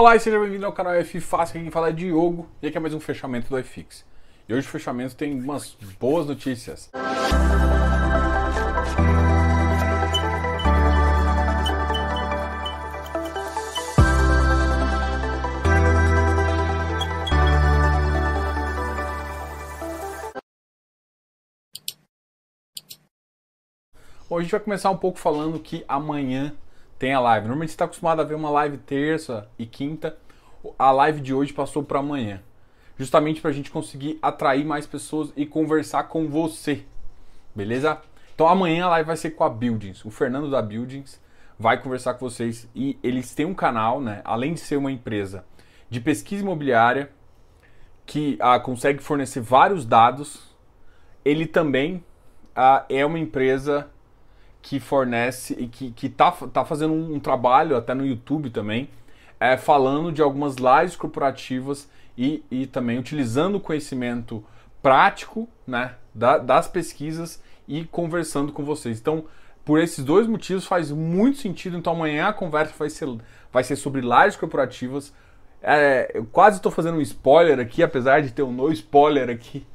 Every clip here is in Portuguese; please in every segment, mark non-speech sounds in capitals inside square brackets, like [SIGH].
Olá e seja bem-vindo ao canal F Fácil, aqui quem fala é Diogo e aqui é mais um fechamento do iFix. E hoje o fechamento tem umas boas notícias. Bom, a gente vai começar um pouco falando que amanhã tem a live. Normalmente você está acostumado a ver uma live terça e quinta. A live de hoje passou para amanhã. Justamente para a gente conseguir atrair mais pessoas e conversar com você. Beleza? Então amanhã a live vai ser com a Buildings. O Fernando da Buildings vai conversar com vocês. E eles têm um canal, né? Além de ser uma empresa de pesquisa imobiliária que ah, consegue fornecer vários dados, ele também ah, é uma empresa que fornece e que, que tá, tá fazendo um, um trabalho até no YouTube também, é, falando de algumas lives corporativas e, e também utilizando o conhecimento prático né, da, das pesquisas e conversando com vocês. Então, por esses dois motivos faz muito sentido. Então, amanhã a conversa vai ser, vai ser sobre lives corporativas. É, eu quase estou fazendo um spoiler aqui, apesar de ter um no spoiler aqui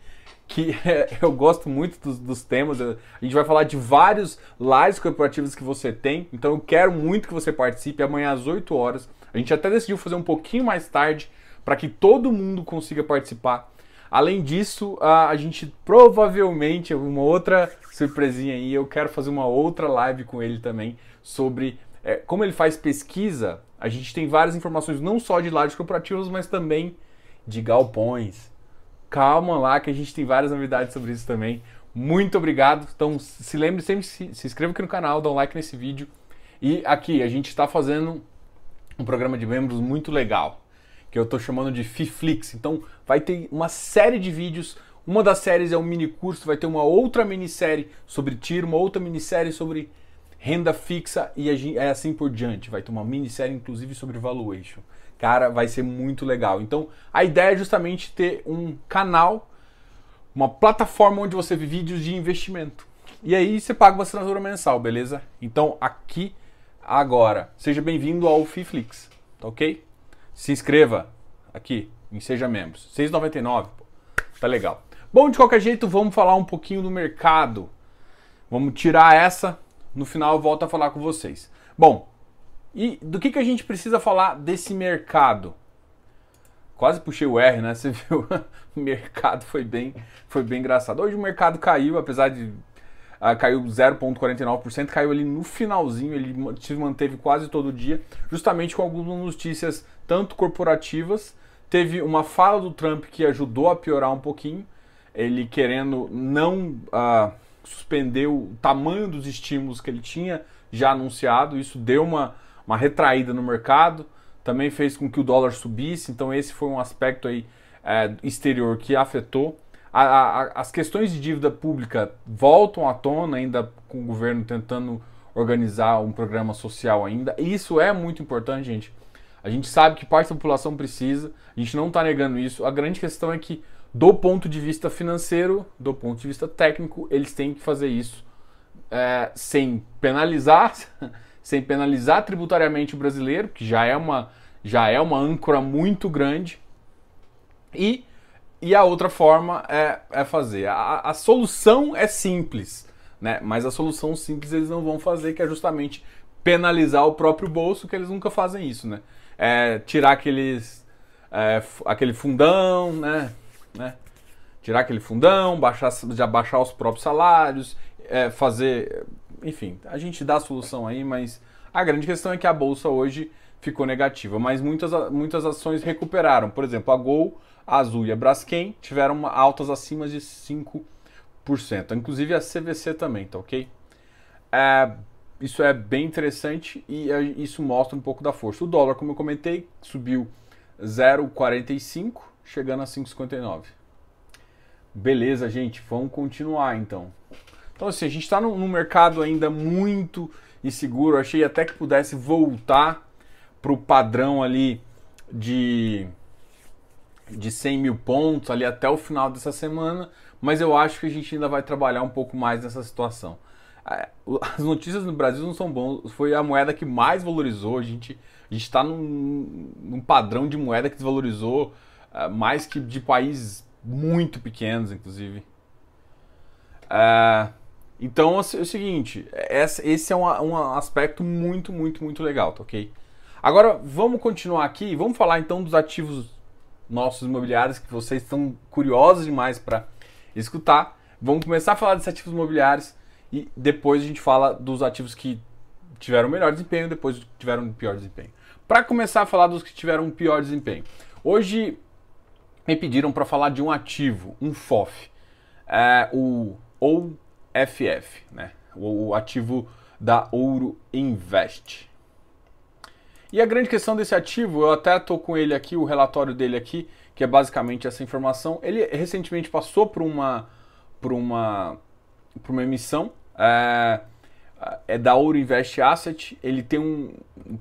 que eu gosto muito dos, dos, temas. A gente vai falar de vários lives corporativos que você tem, então eu quero muito que você participe amanhã às 8 horas. A gente até decidiu fazer um pouquinho mais tarde para que todo mundo consiga participar. Além disso, a, gente provavelmente, uma outra surpresinha aí, eu quero fazer uma outra live com ele também sobre é, como ele faz pesquisa. A gente tem várias informações não só de lives corporativas, mas também de galpões, calma lá que a gente tem várias novidades sobre isso também. Muito obrigado. Então se lembre sempre, se, se inscreva aqui no canal, dá um like nesse vídeo. E aqui a gente está fazendo um programa de membros muito legal, que eu estou chamando de Fiflix. Então vai ter uma série de vídeos. Uma das séries é um mini curso, vai ter uma outra minissérie sobre tiro, uma outra minissérie sobre renda fixa e é assim por diante. Vai ter uma minissérie inclusive sobre valuation. Cara, vai ser muito legal. Então, a ideia é justamente ter um canal, uma plataforma onde você vê vídeos de investimento. E aí você paga uma assinatura mensal, beleza? Então, aqui agora, seja bem-vindo ao Fiflix, tá ok? Se inscreva aqui em Seja Membros. 6,99, tá legal. Bom, de qualquer jeito, vamos falar um pouquinho do mercado. Vamos tirar essa, no final eu volto a falar com vocês. Bom, e do que, que a gente precisa falar desse mercado? Quase puxei o R, né? Você viu? [LAUGHS] o mercado foi bem, foi bem engraçado. Hoje o mercado caiu, apesar de uh, caiu 0,49%, caiu ali no finalzinho, ele se manteve quase todo dia, justamente com algumas notícias tanto corporativas. Teve uma fala do Trump que ajudou a piorar um pouquinho, ele querendo não uh, suspender o tamanho dos estímulos que ele tinha já anunciado, isso deu uma uma retraída no mercado, também fez com que o dólar subisse, então esse foi um aspecto aí é, exterior que afetou. A, a, as questões de dívida pública voltam à tona, ainda com o governo tentando organizar um programa social ainda. E isso é muito importante, gente. A gente sabe que parte da população precisa, a gente não está negando isso. A grande questão é que, do ponto de vista financeiro, do ponto de vista técnico, eles têm que fazer isso é, sem penalizar [LAUGHS] sem penalizar tributariamente o brasileiro, que já é uma, já é uma âncora muito grande. E, e a outra forma é, é fazer. A, a solução é simples, né? mas a solução simples eles não vão fazer, que é justamente penalizar o próprio bolso, que eles nunca fazem isso. Né? É, tirar aqueles, é, aquele fundão, né? né? tirar aquele fundão, baixar, já baixar os próprios salários, é, fazer enfim, a gente dá a solução aí, mas a grande questão é que a bolsa hoje ficou negativa, mas muitas, muitas ações recuperaram. Por exemplo, a Gol, a Azul e a Braskem tiveram altas acima de 5%. Inclusive a CVC também, tá ok? É, isso é bem interessante e isso mostra um pouco da força. O dólar, como eu comentei, subiu 0,45, chegando a 5,59. Beleza, gente, vamos continuar então. Então, assim, a gente está num, mercado ainda muito inseguro. Eu achei até que pudesse voltar para o padrão ali de, de 100 mil pontos ali até o final dessa semana, mas eu acho que a gente ainda vai trabalhar um pouco mais nessa situação. É, [LAUGHS] as notícias no Brasil não são boas. Foi a moeda que mais valorizou. A gente está num, num, padrão de moeda que desvalorizou uh, mais que de países muito pequenos, inclusive. Uh, então é o seguinte, esse é um, aspecto muito, muito, muito legal, tá ok? Agora vamos continuar aqui, vamos falar então dos ativos nossos imobiliários que vocês estão curiosos demais para escutar. Vamos começar a falar desses ativos imobiliários e depois a gente fala dos ativos que tiveram melhor desempenho, depois tiveram pior desempenho. Para começar a falar dos que tiveram pior desempenho. Hoje me pediram para falar de um ativo, um FOF, é, o OFF, né? o, o ativo da Ouro Invest. E a grande questão desse ativo, eu até estou com ele aqui, o relatório dele aqui, que é basicamente essa informação. Ele recentemente passou por uma, por uma, por uma emissão. É, é da Ouro Invest Asset, ele tem um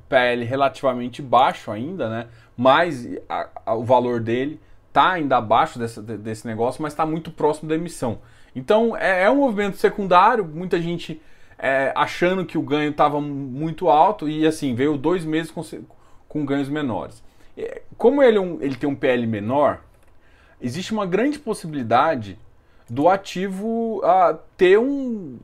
PL relativamente baixo ainda, né? Mas a, a, o valor dele está ainda abaixo dessa, desse negócio, mas está muito próximo da emissão. Então é, é, um movimento secundário, muita gente é, achando que o ganho estava muito alto e assim veio dois meses com, com ganhos menores. Como ele, é um, ele tem um PL menor, existe uma grande possibilidade do ativo uh, ter um,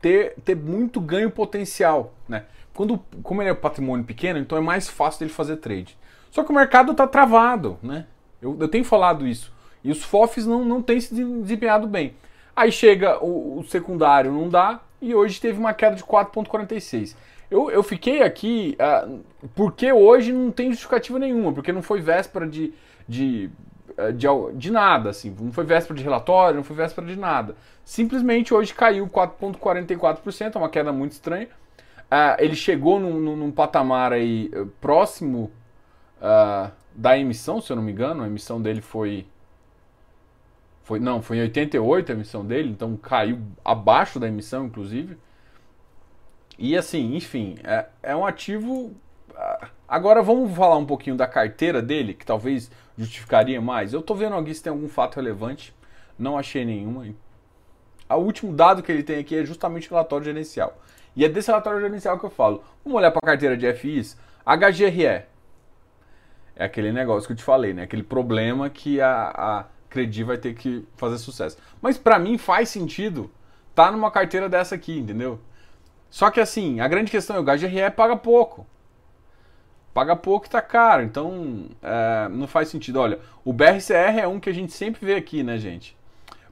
ter, ter muito ganho potencial, né? Quando, como ele é um patrimônio pequeno, então é mais fácil dele fazer trade. Só que o mercado está travado, né? Eu, eu, tenho falado isso. E os FOFs não, não têm se desempenhado bem. Aí chega o, o secundário, não dá, e hoje teve uma queda de 4,46. Eu, eu fiquei aqui uh, porque hoje não tem justificativa nenhuma, porque não foi véspera de, de eh, de, de nada, assim. Não foi véspera de relatório, não foi véspera de nada. Simplesmente hoje caiu 4,44%, é uma queda muito estranha. Uh, ele chegou num, num, num, patamar aí uh, próximo uh, da emissão, se eu não me engano. A emissão dele foi. Foi não, foi em 88 a emissão dele, então caiu abaixo da emissão, inclusive. E assim, enfim, é, é um ativo. Agora vamos falar um pouquinho da carteira dele, que talvez justificaria mais? Eu tô vendo aqui se tem algum fato relevante, não achei nenhuma. O último dado que ele tem aqui é justamente o relatório gerencial. E é desse relatório gerencial que eu falo. Vamos olhar para a carteira de FIs. HGRE. É aquele negócio que eu te falei, né? Aquele problema que a, a Credi vai ter que fazer sucesso. Mas para mim faz sentido tá numa carteira dessa aqui, entendeu? Só que assim, a grande questão é o HGRE paga pouco paga pouco e tá caro. Então, é, não faz sentido. Olha, o BRCR é um que a gente sempre vê aqui, né, gente?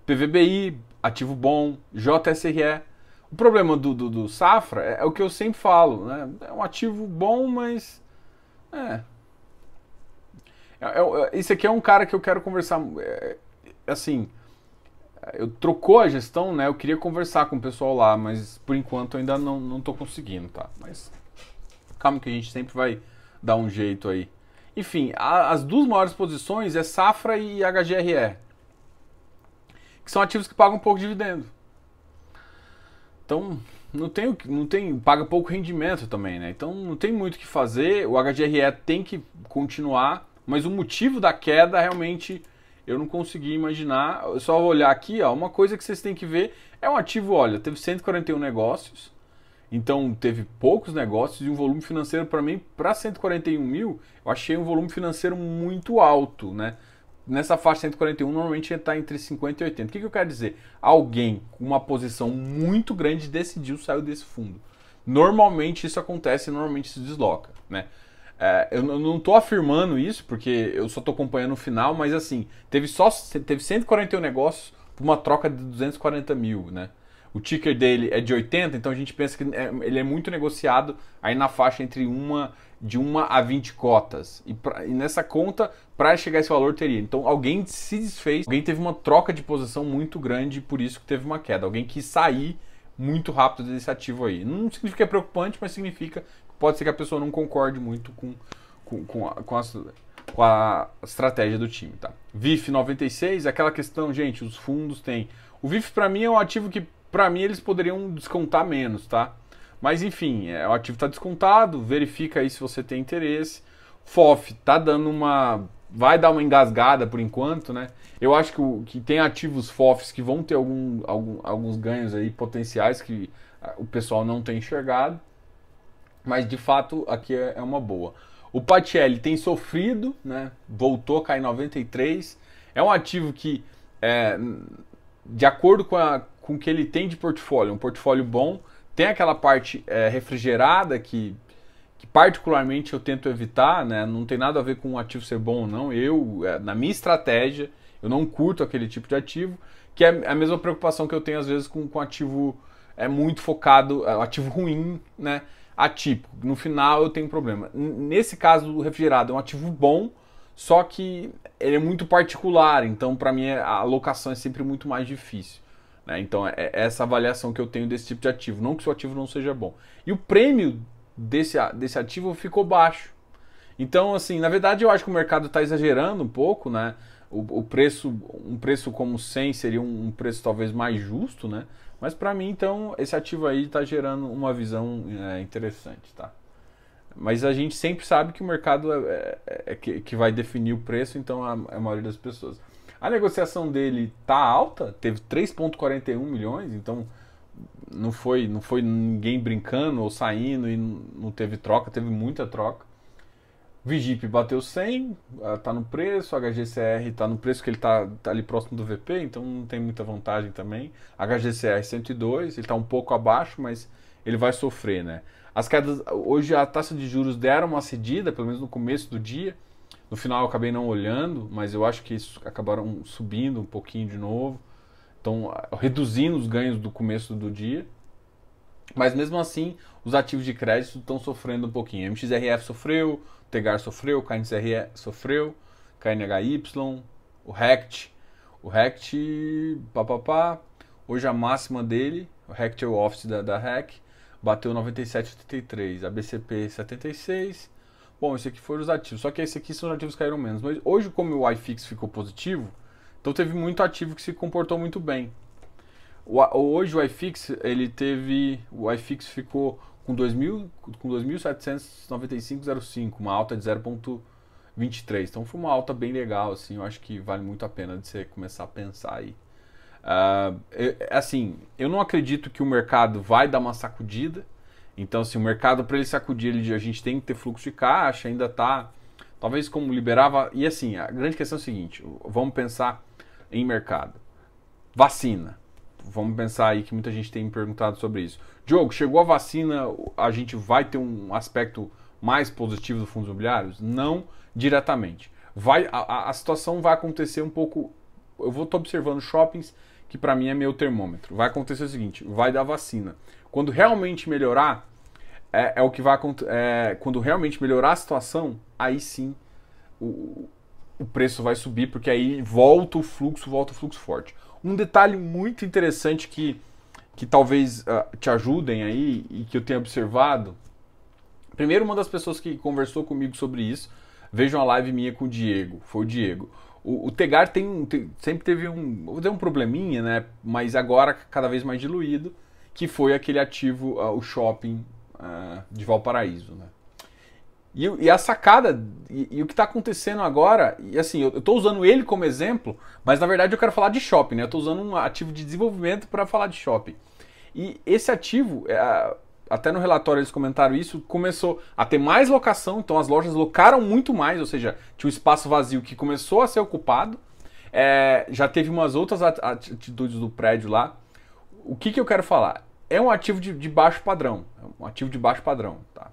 PVBI, ativo bom, JSRE. O problema do, do, do Safra é, é, o que eu sempre falo, né? É um ativo bom, mas. É. é, é esse aqui é um cara que eu quero conversar. É, assim. Eu trocou a gestão, né? Eu queria conversar com o pessoal lá, mas por enquanto ainda não, não tô conseguindo, tá? Mas calma que a gente sempre vai dar um jeito aí. Enfim, a, as duas maiores posições é Safra e HGRE, que são ativos que pagam um pouco de dividendo. Então, não tem, não tem, paga pouco rendimento também, né? Então, não tem muito o que fazer. O HGRE tem que continuar, mas o motivo da queda realmente eu não consegui imaginar. Eu só olhar aqui, ó, uma coisa que vocês têm que ver é um ativo, olha, teve 141 negócios, então teve poucos negócios e um volume financeiro para mim, para 141 mil, eu achei um volume financeiro muito alto, né? Nessa faixa 141 normalmente está entre 50 e 80. O que, que eu quero dizer? Alguém com uma posição muito grande decidiu sair desse fundo. Normalmente isso acontece, normalmente se desloca, né? É, eu não estou afirmando isso porque eu só estou acompanhando o final, mas assim teve só teve 141 negócios por uma troca de 240 mil, né? O ticker dele é de 80, então a gente pensa que é, ele é muito negociado aí na faixa entre uma de 1 a 20 cotas. E, pra, e nessa conta, para chegar esse valor, teria. Então alguém se desfez, alguém teve uma troca de posição muito grande, por isso que teve uma queda. Alguém quis sair muito rápido desse ativo aí. Não significa que é preocupante, mas significa pode ser que a pessoa não concorde muito com, com, com, a, com, com a estratégia do time. Tá? VIF 96, aquela questão, gente, os fundos têm. O VIF para mim é um ativo que para mim eles poderiam descontar menos, tá? Mas enfim, é, o ativo está descontado, verifica aí se você tem interesse. FOF tá dando uma. Vai dar uma engasgada por enquanto, né? Eu acho que, que tem ativos FOFs que vão ter algum, algum, alguns ganhos aí potenciais que o pessoal não tem enxergado. Mas de fato aqui é, é uma boa. O Patielli tem sofrido, né? Voltou a cair 93. É um ativo que, é, de acordo com, a, com o que ele tem de portfólio, um portfólio bom, tem aquela parte é, refrigerada que, que particularmente eu tento evitar, né? Não tem nada a ver com o ativo ser bom ou não. Eu, é, na minha estratégia, eu não curto aquele tipo de ativo, que é a mesma preocupação que eu tenho às vezes com, com ativo é muito focado, é, ativo ruim, né? Atípico. No final eu tenho problema. Nesse caso do refrigerado é um ativo bom, só que ele é muito particular, então para mim a alocação é sempre muito mais difícil. Né? Então é, é essa avaliação que eu tenho desse tipo de ativo. Não que o ativo não seja bom. E o prêmio desse, desse ativo ficou baixo. Então, assim, na verdade eu acho que o mercado está exagerando um pouco, né? O, o, preço, um preço como 100 seria um, um preço talvez mais justo, né? Mas para mim, então, esse ativo aí está gerando uma visão é, interessante, tá? Mas a gente sempre sabe que o mercado é, é, é que, que, vai definir o preço, então a, a, maioria das pessoas. A negociação dele tá alta, teve 3,41 milhões, então não foi, não foi ninguém brincando ou saindo e não teve troca, teve muita troca. Vigip bateu 100, está ah, no preço, HGCR está no preço que ele está tá ali próximo do VP, então não tem muita vantagem também. HGCR 102, ele está um pouco abaixo, mas ele vai sofrer, né? As quedas, hoje a taxa de juros deram uma cedida, pelo menos no começo do dia. No final eu acabei não olhando, mas eu acho que acabaram subindo um pouquinho de novo. Então, reduzindo os ganhos do começo do dia. Mas mesmo assim, os ativos de crédito estão sofrendo um pouquinho. MXRF sofreu, Tegar sofreu, KNCRE sofreu, KNHY, o RECT, o RECT, papapá, hoje a máxima dele, o RECT é o office da, da REC, bateu 97,83, a BCP 76. Bom, esse aqui foram os ativos, só que esse aqui são os ativos que caíram menos. Mas hoje, como o iFix ficou positivo, então teve muito ativo que se comportou muito bem. O, hoje o iFix, ele teve, o iFix ficou com 2.795,05, uma alta de 0,23. Então foi uma alta bem legal, assim, eu acho que vale muito a pena de você começar a pensar aí. Uh, eu, assim, eu não acredito que o mercado vai dar uma sacudida. Então, assim, o mercado, para ele sacudir, ele, a gente tem que ter fluxo de caixa, ainda tá. Talvez como liberava. E assim, a grande questão é a seguinte: vamos pensar em mercado. Vacina vamos pensar aí que muita gente tem me perguntado sobre isso. Diogo, chegou a vacina, a gente vai ter um aspecto mais positivo dos fundos imobiliários? Não diretamente. Vai, a, a situação vai acontecer um pouco. Eu vou estar observando shoppings, que para mim é meu termômetro. Vai acontecer o seguinte: vai dar vacina. Quando realmente melhorar, é, é o que vai acontecer. É, quando realmente melhorar a situação, aí sim o, o preço vai subir, porque aí volta o fluxo, volta o fluxo forte. Um detalhe muito interessante que, que talvez uh, te ajudem aí e que eu tenho observado. Primeiro, uma das pessoas que conversou comigo sobre isso, vejam a live minha com o Diego, foi o Diego. O, o Tegar tem, tem, sempre teve um, um probleminha, né? Mas agora cada vez mais diluído, que foi aquele ativo, uh, o shopping uh, de Valparaíso, né? E, e, a sacada, e, e o que está acontecendo agora, e assim, eu estou usando ele como exemplo, mas na verdade eu quero falar de shopping, né? Eu estou usando um ativo de desenvolvimento para falar de shopping. E esse ativo, é, até no relatório eles comentaram isso, começou a ter mais locação, então as lojas locaram muito mais, ou seja, tinha um espaço vazio que começou a ser ocupado. É, já teve umas outras atitudes do prédio lá. O que, que eu quero falar? É um ativo de, de baixo padrão, é um ativo de baixo padrão, tá?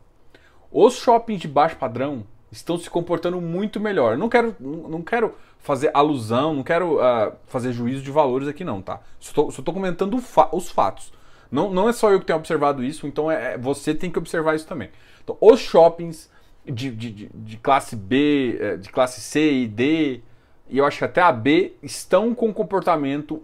Os shoppings de baixo padrão estão se comportando muito melhor. Não quero, não quero fazer alusão, não quero uh, fazer juízo de valores aqui não, tá? Só estou comentando fa os fatos. Não, não é só eu que tenho observado isso, então é, é, você tem que observar isso também. Então, os shoppings de, de, de, classe B, eh, de classe C e D, e eu acho que até a B, estão com comportamento,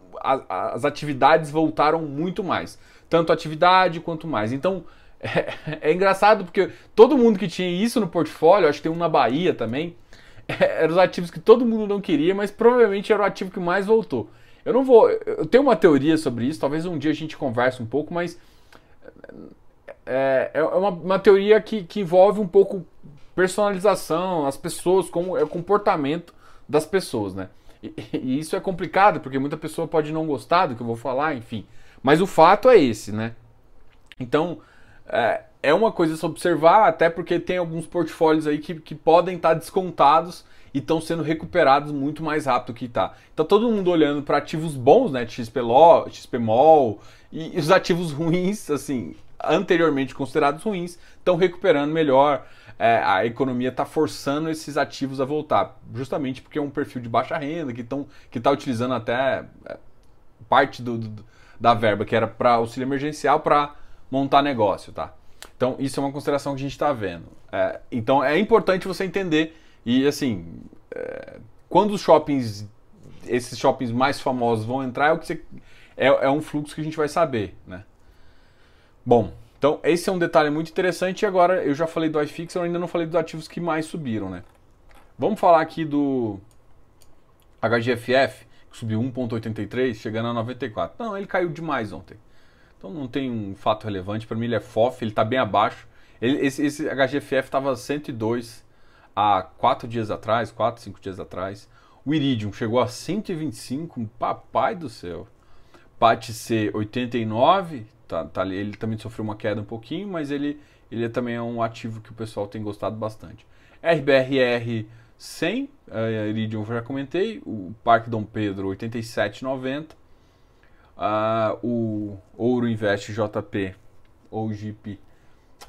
as atividades voltaram muito mais. Tanto atividade quanto mais. Então, é, é, engraçado porque todo mundo que tinha isso no portfólio, acho que tem um na Bahia também, é, [LAUGHS] eram os ativos que todo mundo não queria, mas provavelmente era o ativo que mais voltou. Eu não vou. Eu tenho uma teoria sobre isso, talvez um dia a gente converse um pouco, mas é, é uma, uma teoria que, que envolve um pouco personalização, as pessoas, como é o comportamento das pessoas, né? E, [LAUGHS] e, isso é complicado, porque muita pessoa pode não gostar do que eu vou falar, enfim. Mas o fato é esse, né? Então, é, é uma coisa a se observar, até porque tem alguns portfólios aí que, que podem estar descontados e estão sendo recuperados muito mais rápido que está. Então todo mundo olhando para ativos bons, né, XPLO, XPMOL e os ativos [LAUGHS] ruins, assim, anteriormente considerados ruins, estão recuperando melhor. É, a economia está forçando esses ativos a voltar, justamente porque é um perfil de baixa renda que estão que está utilizando até é, parte do, do, da verba que era para auxílio emergencial para montar negócio, tá? Então isso é uma consideração que a gente está vendo. É, então é importante você entender e assim, é, quando os shoppings, esses shoppings mais famosos vão entrar, é o que você, é, é um fluxo que a gente vai saber, né? Bom, então esse é um detalhe muito interessante. E agora eu já falei do iFix, eu ainda não falei dos ativos que mais subiram, né? Vamos falar aqui do HGFF, que subiu 1,83, chegando a 94. Não, ele caiu demais ontem. Então não tem um fato relevante. Para mim ele é FOF, ele está bem abaixo. Ele, esse, esse HGFF estava 102 há 4 dias atrás, 4, 5 dias atrás. O Iridium chegou a 125, papai do céu. PAT C 89, tá, tá, ele também sofreu uma queda um pouquinho, mas ele, ele também é um ativo que o pessoal tem gostado bastante. RBRR 100, uh, Iridium eu já comentei, o Parque Dom Pedro 87,90, uh, o Ouro Invest JP ou JIP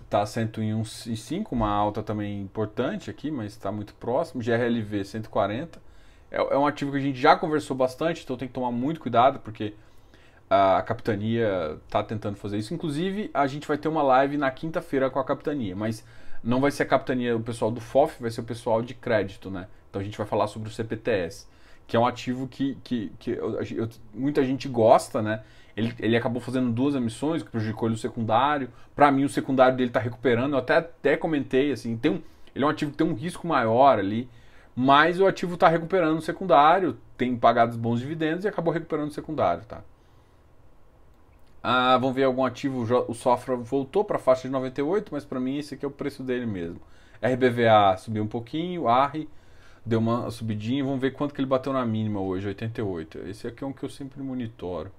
está 101,5, uma alta também importante aqui, mas está muito próximo. GRLV 140. É, é, um ativo que a gente já conversou bastante, então tem que tomar muito cuidado, porque a, a capitania está tentando fazer isso. Inclusive, a gente vai ter uma live na quinta-feira com a capitania, mas não vai ser a capitania, o pessoal do FOF, vai ser o pessoal de crédito, né? Então a gente vai falar sobre o CPTS, que é um ativo que, que, que eu, eu, muita gente gosta, né? Ele, ele acabou fazendo duas emissões que prejudicou ele o secundário. Para mim, o secundário dele está recuperando. Eu até, até comentei, assim, tem um, ele é um ativo que tem um risco maior ali, mas o ativo está recuperando o secundário, tem pagado bons dividendos e acabou recuperando o secundário, tá? Ah, vamos ver algum ativo, o Sofra voltou para a faixa de 98, mas para mim esse aqui é o preço dele mesmo. RBVA subiu um pouquinho, ARRI deu uma subidinha, vamos ver quanto que ele bateu na mínima hoje, 88. Esse aqui é um que eu sempre monitoro.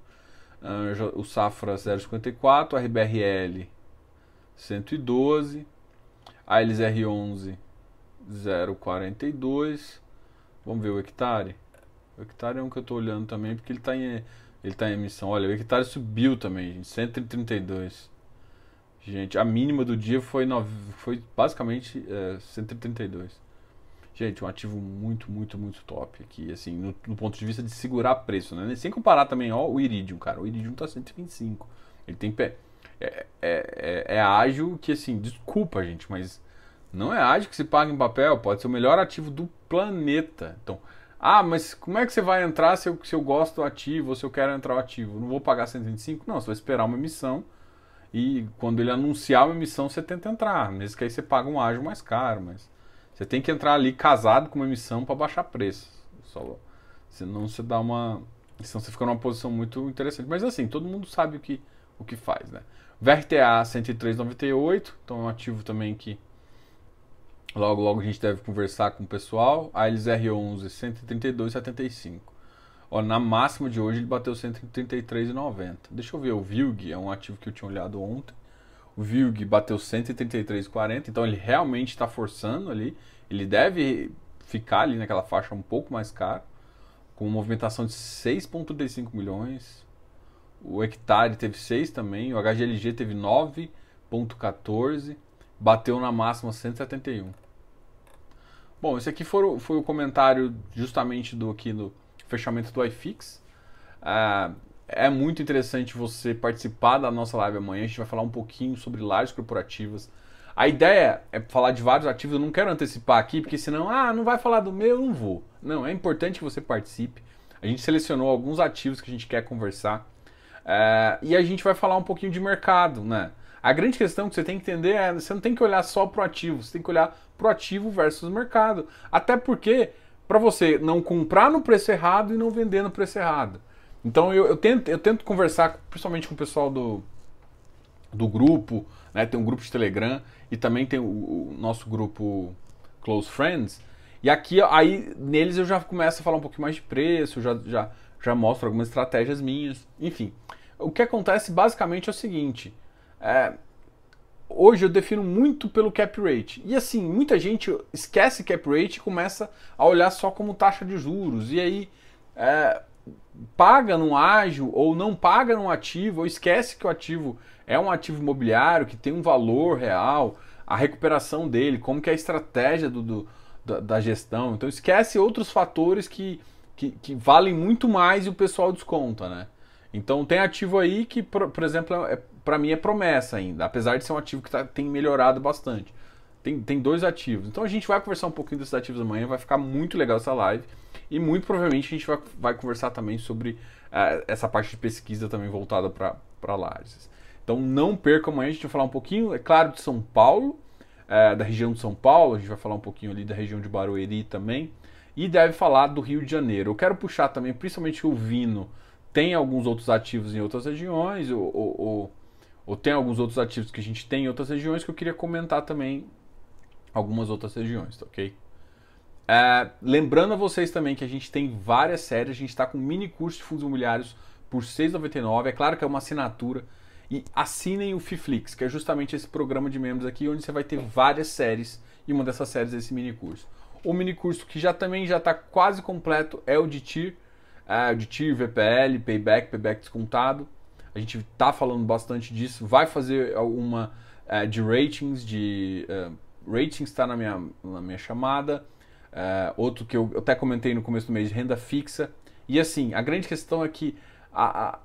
Uh, o Safra 0,54, RBRL 112, a LZR11 0,42. Vamos ver o hectare. O hectare é um que eu estou olhando também porque ele está em, ele tá em emissão. Olha, o hectare subiu também, gente, 132. Gente, a mínima do dia foi, no, foi basicamente é, 132. Gente, um ativo muito, muito, muito top aqui, assim, no, no, ponto de vista de segurar preço, né? Sem comparar também, ó, o Iridium, cara. O Iridium tá 125. Ele tem pé. É, é, é, é ágil que, assim, desculpa, gente, mas não é ágil que se paga em papel. Pode ser o melhor ativo do planeta. Então, ah, mas como é que você vai entrar se eu, se eu gosto do ativo ou se eu quero entrar o ativo? Não vou pagar 125? Não, você vai esperar uma emissão e quando ele anunciar uma emissão você tenta entrar. Mesmo que aí você paga um ágil mais caro, mas você tem que entrar ali casado com uma emissão para baixar preço. Só, senão você dá uma. Senão você fica numa posição muito interessante. Mas assim, todo mundo sabe o que, o que faz, né? VRTA 103,98, então é um ativo também que logo logo a gente deve conversar com o pessoal. A LZR11 132,75. Ó, na máxima de hoje ele bateu 133,90. Deixa eu ver, o VILG é um ativo que eu tinha olhado ontem. O Vilg bateu 133,40, então ele realmente está forçando ali. Ele deve ficar ali naquela faixa um pouco mais caro, com movimentação de 6,35 milhões. O hectare teve 6 também, o HGLG teve 9,14, bateu na máxima 171. Bom, esse aqui foi o, foi o comentário justamente do aqui do fechamento do iFix. Uh, é muito interessante você participar da nossa live amanhã. A gente vai falar um pouquinho sobre lajes corporativas. A ideia é falar de vários ativos. Eu não quero antecipar aqui, porque senão, ah, não vai falar do meu, eu não vou. Não, é importante que você participe. A gente selecionou alguns ativos que a gente quer conversar. É, e a gente vai falar um pouquinho de mercado, né? A grande questão que você tem que entender é você não tem que olhar só pro ativo, você tem que olhar pro ativo versus mercado. Até porque, para você não comprar no preço errado e não vender no preço errado. Então eu, eu, tento, eu tento conversar principalmente com o pessoal do, do grupo, né? Tem um grupo de Telegram e também tem o, o nosso grupo Close Friends. E aqui, aí, neles eu já começo a falar um pouquinho mais de preço, já, já, já mostro algumas estratégias minhas. Enfim, o que acontece basicamente é o seguinte: é, hoje eu defino muito pelo cap rate. E assim, muita gente esquece cap rate e começa a olhar só como taxa de juros. E aí é, paga num ágil ou não paga num ativo, ou esquece que o ativo é um ativo imobiliário que tem um valor real, a recuperação dele, como que é a estratégia do, do da, da, gestão. Então esquece outros fatores que, que, que, valem muito mais e o pessoal desconta, né? Então tem ativo aí que, por, por exemplo, é, para mim é promessa ainda, apesar de ser um ativo que tá, tem melhorado bastante. Tem, tem dois ativos. Então a gente vai conversar um pouquinho desses ativos amanhã, vai ficar muito legal essa live. E muito provavelmente a gente vai, vai conversar também sobre uh, essa parte de pesquisa também voltada para Lages. Então não perca amanhã, a gente vai falar um pouquinho, é claro, de São Paulo, uh, da região de São Paulo, a gente vai falar um pouquinho ali da região de Barueri também. E deve falar do Rio de Janeiro. Eu quero puxar também, principalmente o Vino, tem alguns outros ativos em outras regiões, ou, ou, ou, ou, tem alguns outros ativos que a gente tem em outras regiões que eu queria comentar também algumas outras regiões, tá ok? É, lembrando a vocês também que a gente tem várias séries, a gente está com um mini curso de fundos imobiliários por R$ 6,99. É claro que é uma assinatura. E assinem o Fiflix, que é justamente esse programa de membros aqui, onde você vai ter várias séries e uma dessas séries é esse mini curso. O mini curso que já também já está quase completo é o de TIR, é, de TIR, VPL, Payback, Payback descontado. A gente está falando bastante disso. Vai fazer uma é, de ratings, de ratings está na minha, na minha chamada. Uh, outro que eu, até comentei no começo do mês, renda fixa. E assim, a grande questão é que a, a,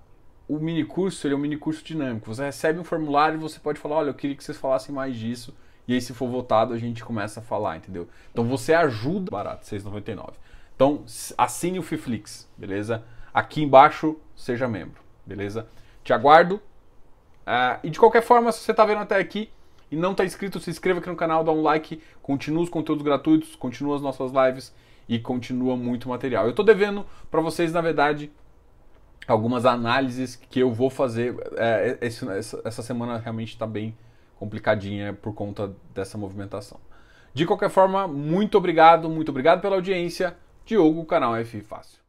o mini curso ele é um mini curso dinâmico. Você recebe um formulário e você pode falar, olha, eu queria que vocês falassem mais disso. E aí, se for votado, a gente começa a falar, entendeu? Então você ajuda. Barato, 6,99. Então assine o Fiflix, beleza? Aqui embaixo, seja membro, beleza? Te aguardo. Uh, e de qualquer forma, se você está vendo até aqui, e não está inscrito, se inscreva aqui no canal, dá um like, continua os conteúdos gratuitos, continua as nossas lives e continua muito material. Eu estou devendo para vocês, na verdade, algumas análises que eu vou fazer. É, esse, essa semana realmente está bem complicadinha por conta dessa movimentação. De qualquer forma, muito obrigado, muito obrigado pela audiência. Diogo, canal F Fácil.